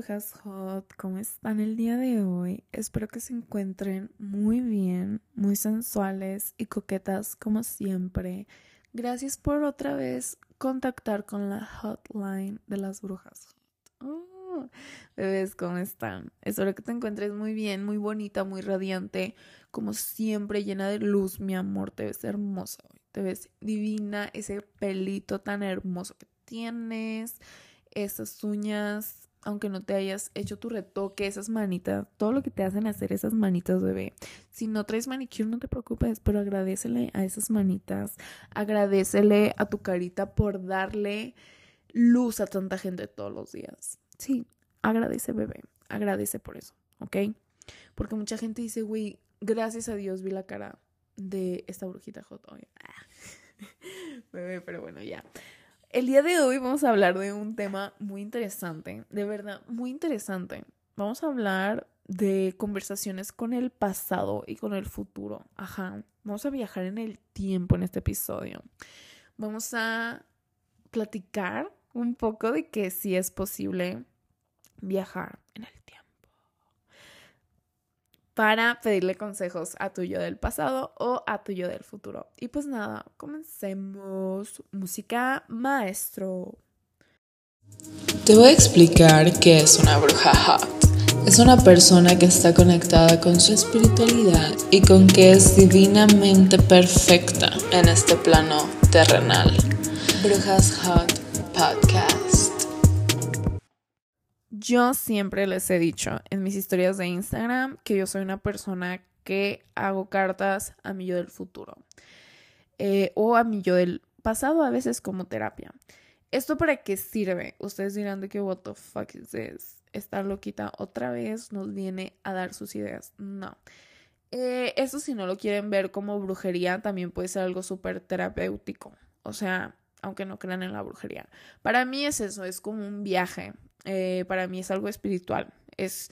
brujas hot, ¿cómo están el día de hoy? Espero que se encuentren muy bien, muy sensuales y coquetas como siempre. Gracias por otra vez contactar con la hotline de las brujas hot. Oh, ¿cómo están? Espero que te encuentres muy bien, muy bonita, muy radiante, como siempre, llena de luz, mi amor. Te ves hermosa hoy, te ves divina, ese pelito tan hermoso que tienes esas uñas, aunque no te hayas hecho tu retoque, esas manitas, todo lo que te hacen hacer esas manitas, bebé. Si no traes manicure, no te preocupes, pero agradecele a esas manitas, agradecele a tu carita por darle luz a tanta gente todos los días. Sí, agradece, bebé, agradece por eso, ¿ok? Porque mucha gente dice, güey, gracias a Dios vi la cara de esta brujita hot bebé, pero bueno, ya. El día de hoy vamos a hablar de un tema muy interesante, de verdad, muy interesante. Vamos a hablar de conversaciones con el pasado y con el futuro. Ajá, vamos a viajar en el tiempo en este episodio. Vamos a platicar un poco de que sí es posible viajar en el para pedirle consejos a tu yo del pasado o a tu yo del futuro. Y pues nada, comencemos. Música maestro. Te voy a explicar qué es una bruja hot. Es una persona que está conectada con su espiritualidad y con que es divinamente perfecta en este plano terrenal. Brujas Hot Podcast. Yo siempre les he dicho en mis historias de Instagram que yo soy una persona que hago cartas a mi yo del futuro eh, o a mi yo del pasado, a veces como terapia. ¿Esto para qué sirve? Ustedes dirán de que, what the fuck is this? Loquita otra vez nos viene a dar sus ideas. No. Eh, eso si no lo quieren ver como brujería, también puede ser algo súper terapéutico. O sea, aunque no crean en la brujería. Para mí es eso, es como un viaje. Eh, para mí es algo espiritual. Es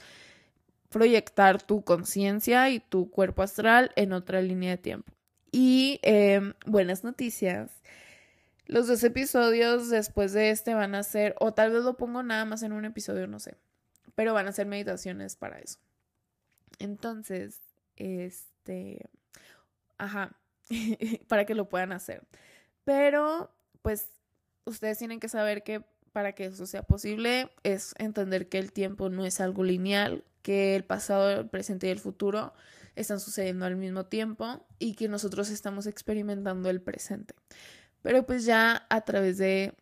proyectar tu conciencia y tu cuerpo astral en otra línea de tiempo. Y em, buenas noticias. Los dos episodios después de este van a ser, o tal vez lo pongo nada más en un episodio, no sé, pero van a ser meditaciones para eso. Entonces, este, ajá, para que lo puedan hacer. Pero, pues, ustedes tienen que saber que para que eso sea posible es entender que el tiempo no es algo lineal, que el pasado, el presente y el futuro están sucediendo al mismo tiempo y que nosotros estamos experimentando el presente. Pero pues ya a través de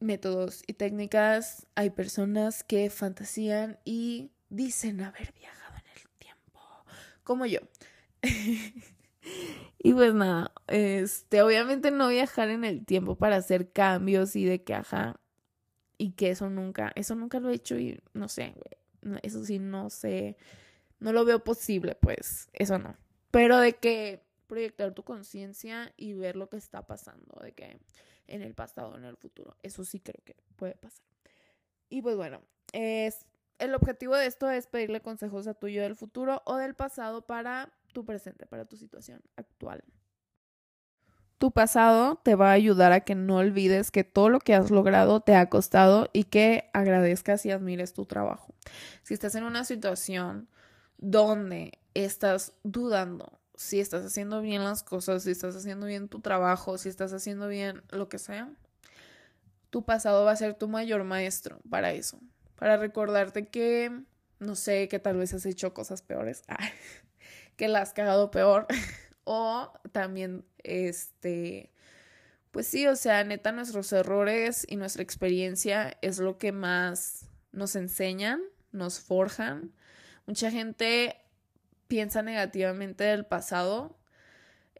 métodos y técnicas hay personas que fantasían y dicen haber viajado en el tiempo, como yo. y pues nada, este, obviamente no viajar en el tiempo para hacer cambios y de que, ajá, y que eso nunca, eso nunca lo he hecho y no sé, eso sí no sé, no lo veo posible, pues eso no. Pero de que proyectar tu conciencia y ver lo que está pasando, de que en el pasado, en el futuro, eso sí creo que puede pasar. Y pues bueno, es el objetivo de esto es pedirle consejos a tuyo del futuro o del pasado para tu presente, para tu situación actual. Tu pasado te va a ayudar a que no olvides que todo lo que has logrado te ha costado y que agradezcas y admires tu trabajo. Si estás en una situación donde estás dudando si estás haciendo bien las cosas, si estás haciendo bien tu trabajo, si estás haciendo bien lo que sea, tu pasado va a ser tu mayor maestro para eso, para recordarte que, no sé, que tal vez has hecho cosas peores, que la has cagado peor o también, este, pues sí, o sea, neta, nuestros errores y nuestra experiencia es lo que más nos enseñan, nos forjan. Mucha gente piensa negativamente del pasado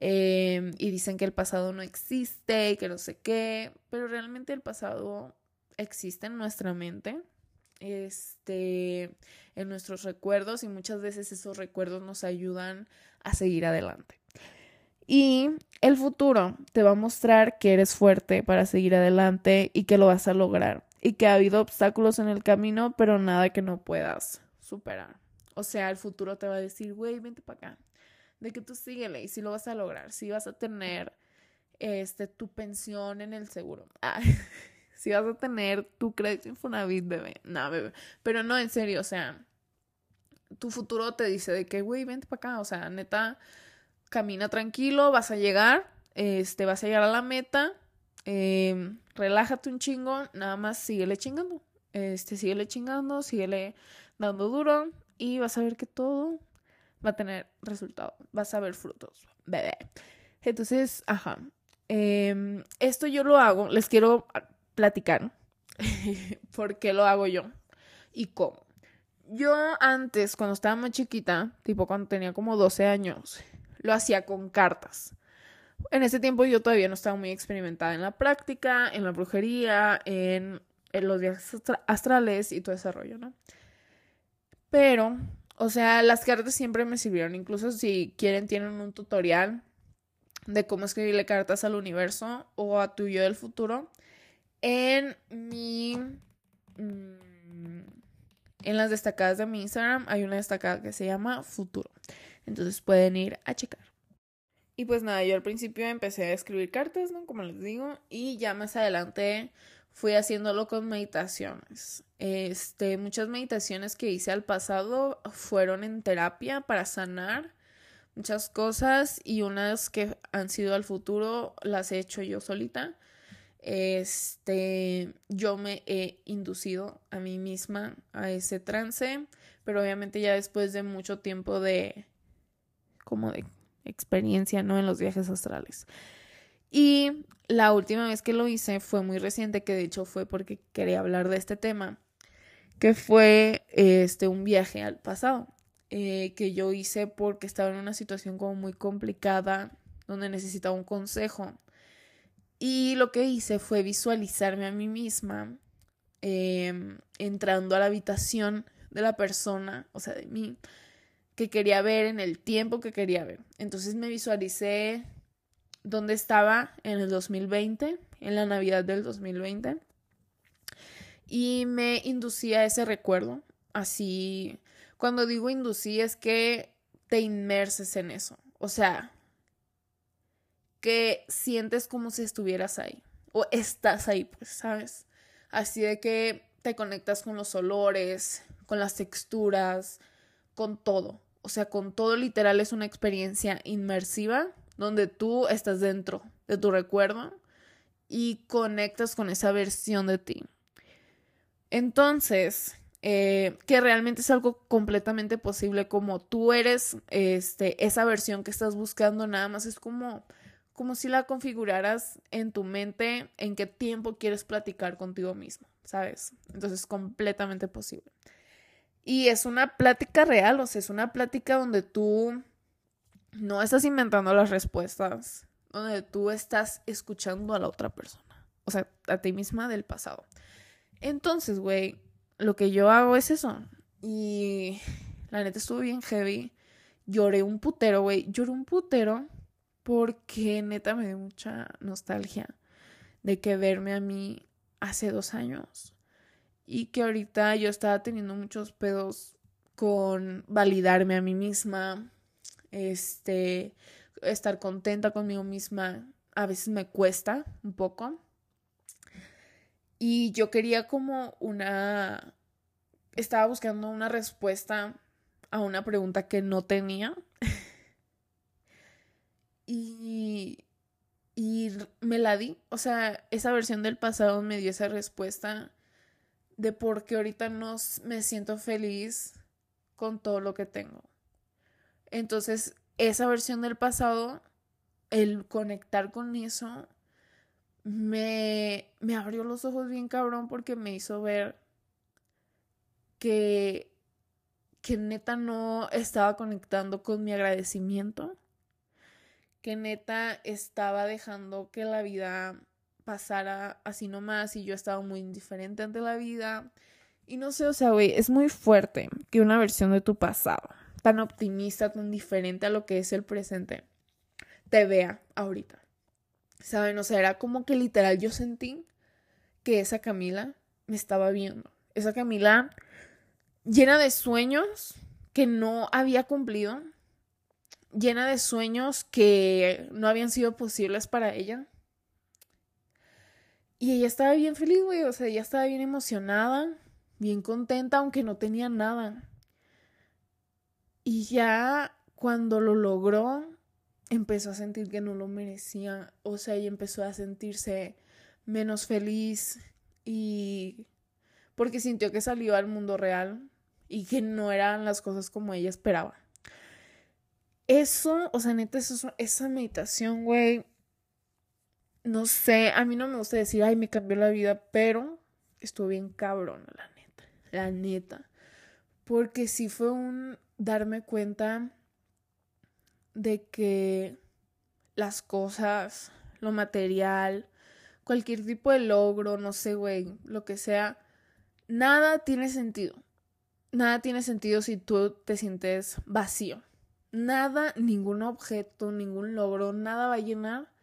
em, y dicen que el pasado no existe que no sé qué, pero realmente el pasado existe en nuestra mente, este, en nuestros recuerdos y muchas veces esos recuerdos nos ayudan a seguir adelante. Y el futuro te va a mostrar que eres fuerte para seguir adelante y que lo vas a lograr. Y que ha habido obstáculos en el camino, pero nada que no puedas superar. O sea, el futuro te va a decir, güey, vente para acá. De que tú síguele y si lo vas a lograr, si vas a tener este, tu pensión en el seguro. Si vas a tener tu crédito Infonavit, bebé. No, bebé. Pero no, en serio, o sea, tu futuro te dice de que, güey, vente para acá. O sea, neta, camina tranquilo, vas a llegar, este, vas a llegar a la meta. Em, relájate un chingo, nada más síguele chingando. Este, síguele chingando, síguele dando duro y vas a ver que todo va a tener resultado, vas a ver frutos, bebé. Entonces, ajá. Em, esto yo lo hago, les quiero platicar por qué lo hago yo y cómo. Yo antes, cuando estaba más chiquita, tipo cuando tenía como 12 años, lo hacía con cartas. En ese tiempo yo todavía no estaba muy experimentada en la práctica, en la brujería, en, los viajes astrales y todo ese rollo, ¿no? Pero, o sea, las cartas siempre me sirvieron. Incluso si quieren, tienen un tutorial de cómo escribirle cartas al universo o a tu yo del futuro. En mi. Mm, en las destacadas de mi Instagram hay una destacada que se llama Futuro. Entonces pueden ir a checar. Y pues nada, yo al principio empecé a escribir cartas, ¿no? Como les digo. Y ya más adelante fui haciéndolo con meditaciones. Este, muchas meditaciones que hice al pasado fueron en terapia para sanar muchas cosas y unas que han sido al futuro las he hecho yo solita. Este, yo me he inducido a mí misma a ese trance, pero obviamente ya después de mucho tiempo de como de experiencia, ¿no? En los viajes astrales. Y la última vez que lo hice fue muy reciente, que de hecho fue porque quería hablar de este tema, que fue este un viaje al pasado. Eh, que yo hice porque estaba en una situación como muy complicada, donde necesitaba un consejo. Y lo que hice fue visualizarme a mí misma em, entrando a la habitación de la persona, o sea, de mí, que quería ver en el tiempo que quería ver. Entonces me visualicé donde estaba en el 2020, en la Navidad del 2020, y me inducía ese recuerdo, así cuando digo inducí es que te inmerses en eso. O sea, que sientes como si estuvieras ahí. O estás ahí, pues, ¿sabes? Así de que te conectas con los olores, con las texturas, con todo. O sea, con todo literal es una experiencia inmersiva donde tú estás dentro de tu recuerdo y conectas con esa versión de ti. Entonces, eh, que realmente es algo completamente posible, como tú eres este, esa versión que estás buscando, nada más es como, como si la configuraras en tu mente en qué tiempo quieres platicar contigo mismo, ¿sabes? Entonces es completamente posible. Y es una plática real, o sea, es una plática donde tú no estás inventando las respuestas, donde tú estás escuchando a la otra persona, o sea, a ti misma del pasado. Entonces, güey, lo que yo hago es eso. Y la neta estuvo bien heavy. Lloré un putero, güey. Lloré un putero porque neta me dio mucha nostalgia de que verme a mí hace dos años. Y que ahorita yo estaba teniendo muchos pedos con validarme a mí misma. Este, estar contenta conmigo misma. A veces me cuesta un poco. Y yo quería como una... Estaba buscando una respuesta a una pregunta que no tenía. y... Y me la di. O sea, esa versión del pasado me dio esa respuesta de por qué ahorita no me siento feliz con todo lo que tengo. Entonces, esa versión del pasado, el conectar con eso, me, me abrió los ojos bien cabrón porque me hizo ver que, que neta no estaba conectando con mi agradecimiento, que neta estaba dejando que la vida pasara así nomás y yo estaba muy indiferente ante la vida. Y no sé, o sea, güey, es muy fuerte que una versión de tu pasado, tan optimista, tan diferente a lo que es el presente, te vea ahorita. ¿Saben? O sea, era como que literal yo sentí que esa Camila me estaba viendo. Esa Camila llena de sueños que no había cumplido, llena de sueños que no habían sido posibles para ella. Y ella estaba bien feliz, güey, o sea, ella estaba bien emocionada, bien contenta, aunque no tenía nada. Y ya cuando lo logró, empezó a sentir que no lo merecía, o sea, ella empezó a sentirse menos feliz y porque sintió que salió al mundo real y que no eran las cosas como ella esperaba. Eso, o sea, neta, esa meditación, güey, no sé, a mí no me gusta decir, ay, me cambió la vida, pero estuvo bien cabrón, la neta, la neta. Porque sí fue un darme cuenta de que las cosas, lo material, cualquier tipo de logro, no sé, güey, lo que sea, nada tiene sentido. Nada tiene sentido si tú te sientes vacío. Nada, ningún objeto, ningún logro, nada va a llenar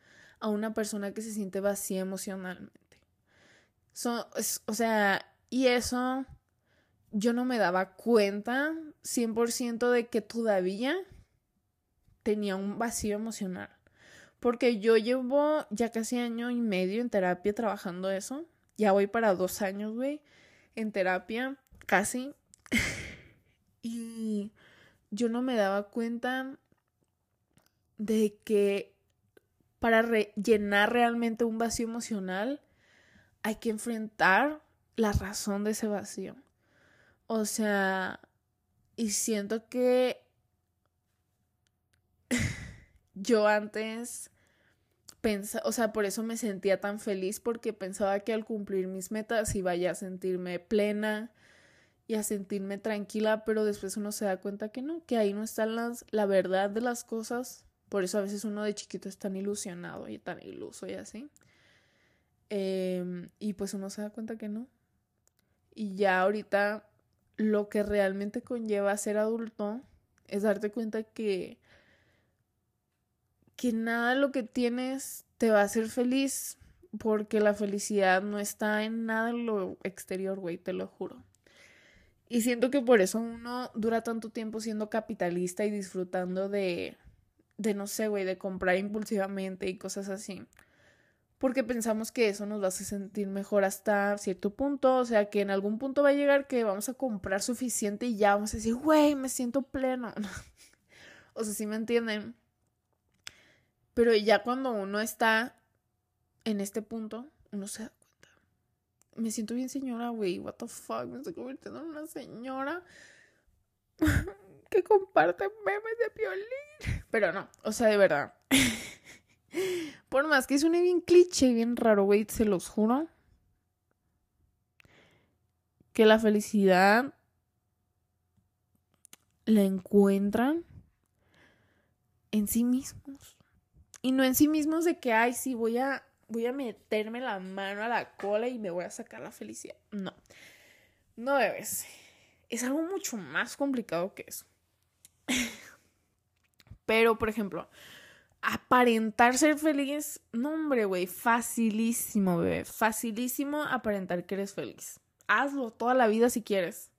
a una persona que se siente vacía emocionalmente. o sea, y eso yo no me daba cuenta 100% de que todavía tenía un vacío emocional. Porque yo llevo ya casi año y medio en terapia trabajando eso. Ya voy para dos años, güey, en terapia, casi. y yo no me daba cuenta de que para llenar realmente un vacío emocional hay que enfrentar la razón de ese vacío. O sea, y siento que yo antes pensaba, o sea, por eso me sentía tan feliz porque pensaba que al cumplir mis metas iba a sentirme plena y a sentirme tranquila, pero después uno se da cuenta que no, que ahí no está las, la verdad de las cosas. Por eso a veces uno de chiquito es tan ilusionado y tan iluso y así. Em, y pues uno se da cuenta que no. Y ya ahorita lo que realmente conlleva ser adulto es darte cuenta que que nada de lo que tienes te va a hacer feliz porque la felicidad no está en nada en lo exterior, güey, te lo juro. Y siento que por eso uno dura tanto tiempo siendo capitalista y disfrutando de, de no sé, güey, de comprar impulsivamente y cosas así. Porque pensamos que eso nos va a hacer sentir mejor hasta cierto punto. O sea, que en algún punto va a llegar que vamos a comprar suficiente y ya vamos a decir, güey, me siento pleno. o sea, si me entienden. Pero ya cuando uno está en este punto, uno se da cuenta. Me siento bien señora, güey. What the fuck. Me estoy convirtiendo en una señora que comparte memes de violín. Pero no, o sea, de verdad. Por más que suene bien cliché, bien raro, güey, se los juro. Que la felicidad la encuentran en sí mismos. Y no en sí mismos de que, ay, sí, voy a, voy a meterme la mano a la cola y me voy a sacar la felicidad. No, no debes. Es algo mucho más complicado que eso. Pero, por ejemplo, aparentar ser feliz, no, hombre, güey, facilísimo, bebé. Facilísimo aparentar que eres feliz. Hazlo toda la vida si quieres.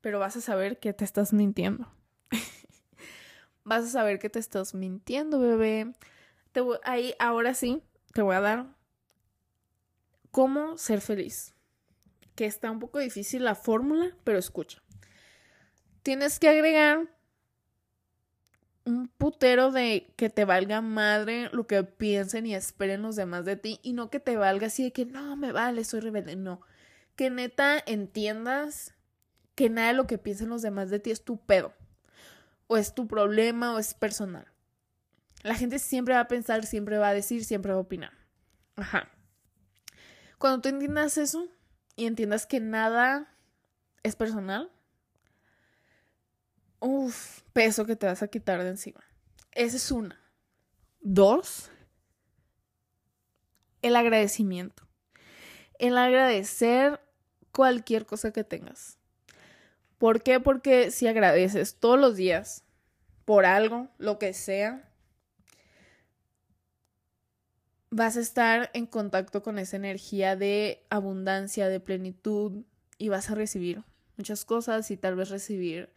Pero vas a saber que te estás mintiendo vas a saber que te estás mintiendo, bebé. Te ahí, ahora sí, te voy a dar cómo ser feliz. Que está un poco difícil la fórmula, pero escucha. Tienes que agregar un putero de que te valga madre lo que piensen y esperen los demás de ti y no que te valga así de que no me vale, soy rebelde, no. Que neta entiendas que nada de lo que piensen los demás de ti es tu pedo o es tu problema o es personal. La gente siempre va a pensar, siempre va a decir, siempre va a opinar. Ajá. Cuando tú entiendas eso y entiendas que nada es personal, uff, peso que te vas a quitar de encima. Esa es una. Dos, el agradecimiento. El agradecer cualquier cosa que tengas. ¿Por qué? Porque si agradeces todos los días por algo, lo que sea, vas a estar en contacto con esa energía de abundancia, de plenitud y vas a recibir muchas cosas y tal vez recibir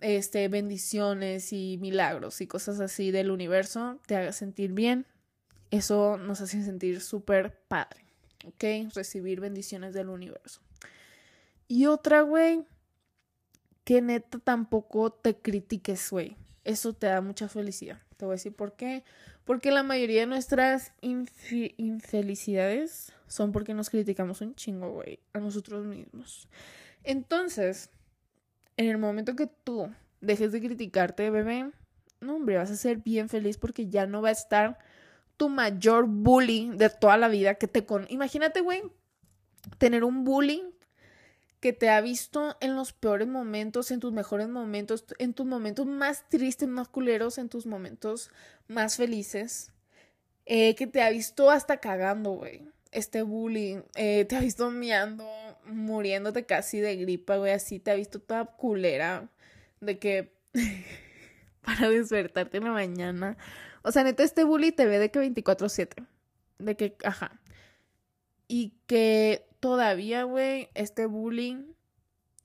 este bendiciones y milagros y cosas así del universo te haga sentir bien. Eso nos hace sentir súper padre. ¿ok? Recibir bendiciones del universo. Y otra, güey, que neta tampoco te critiques, güey. Eso te da mucha felicidad. Te voy a decir por qué. Porque la mayoría de nuestras infelicidades son porque nos criticamos un chingo, güey, a nosotros mismos. Entonces, en el momento que tú dejes de criticarte, bebé, no, hombre, vas a ser bien feliz porque ya no va a estar tu mayor bully de toda la vida que te con... Imagínate, güey, tener un bully que te ha visto en los peores momentos, en tus mejores momentos, en tus momentos más tristes, más culeros, en tus momentos más felices, eh, que te ha visto hasta cagando, güey. Este bullying, eh, te ha visto miando, muriéndote casi de gripa, güey, así te ha visto toda culera, de que para despertarte en la mañana. O sea, neta, este bully te ve de que 24-7, de que, ajá. Y que todavía, güey, este bullying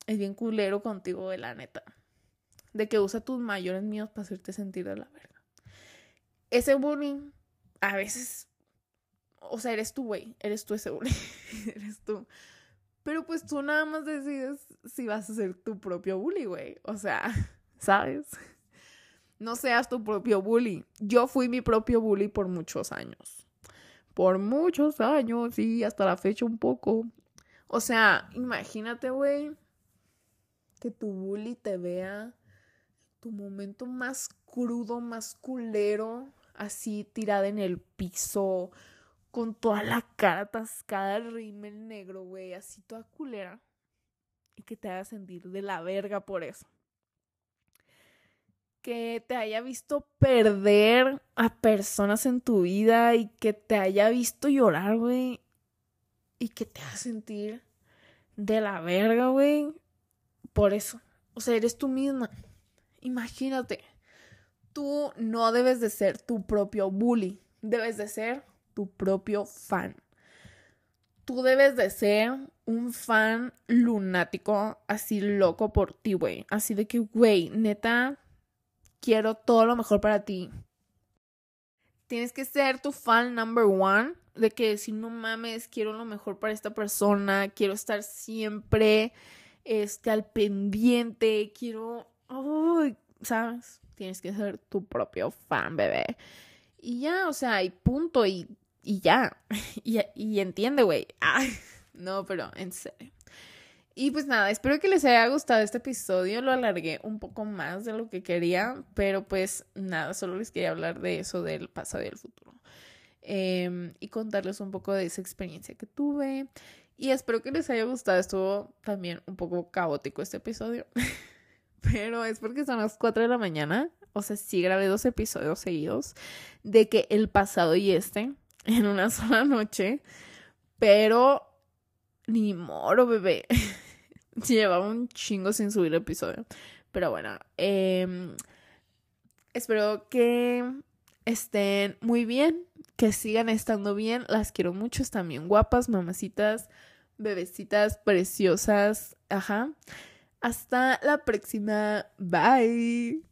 es bien culero contigo, de la neta. De que usa tus mayores miedos para hacerte sentir de la verga. Ese bullying, a veces, o sea, eres tú, güey, eres tú ese bullying, eres tú. Pero pues tú nada más decides si vas a ser tu propio bully, güey. O sea, ¿sabes? No seas tu propio bully. Yo fui mi propio bully por muchos años por muchos años y hasta la fecha un poco. O sea, imagínate, güey, que tu bully te vea tu momento más crudo, más culero, así tirada en el piso, con toda la cara atascada, el rímel negro, güey, así toda culera. Y que te haga sentir de la verga por eso que te haya visto perder a personas en tu vida y que te haya visto llorar, güey. Y que te haga sentir de la verga, güey. Por eso. O sea, eres tú misma. Imagínate. Tú no debes de ser tu propio bully. Debes de ser tu propio fan. Tú debes de ser un fan lunático, así loco por ti, güey. Así de que, güey, neta, quiero todo lo mejor para ti. Tienes que ser tu fan number one, de que decir, no mames, quiero lo mejor para esta persona, quiero estar siempre este, al pendiente, quiero, ¿sabes? Tienes que ser tu propio fan, bebé. Y ya, o sea, y punto, y, y ya. y, y entiende, güey. no, pero en serio. Y pues nada, espero que les haya gustado este episodio. Lo alargué un poco más de lo que quería, pero pues nada, solo les quería hablar de eso del pasado y el futuro. Em, y contarles un poco de esa experiencia que tuve. Y espero que les haya gustado. Estuvo también un poco caótico este episodio. pero es porque son las 4 de la mañana. O sea, sí grabé dos episodios seguidos de que el pasado y este en una sola noche. Pero ni moro, bebé. Llevaba un chingo sin subir el episodio. Pero bueno, em, espero que estén muy bien, que sigan estando bien. Las quiero mucho, están bien guapas, mamacitas, bebecitas preciosas. Ajá. Hasta la próxima. Bye.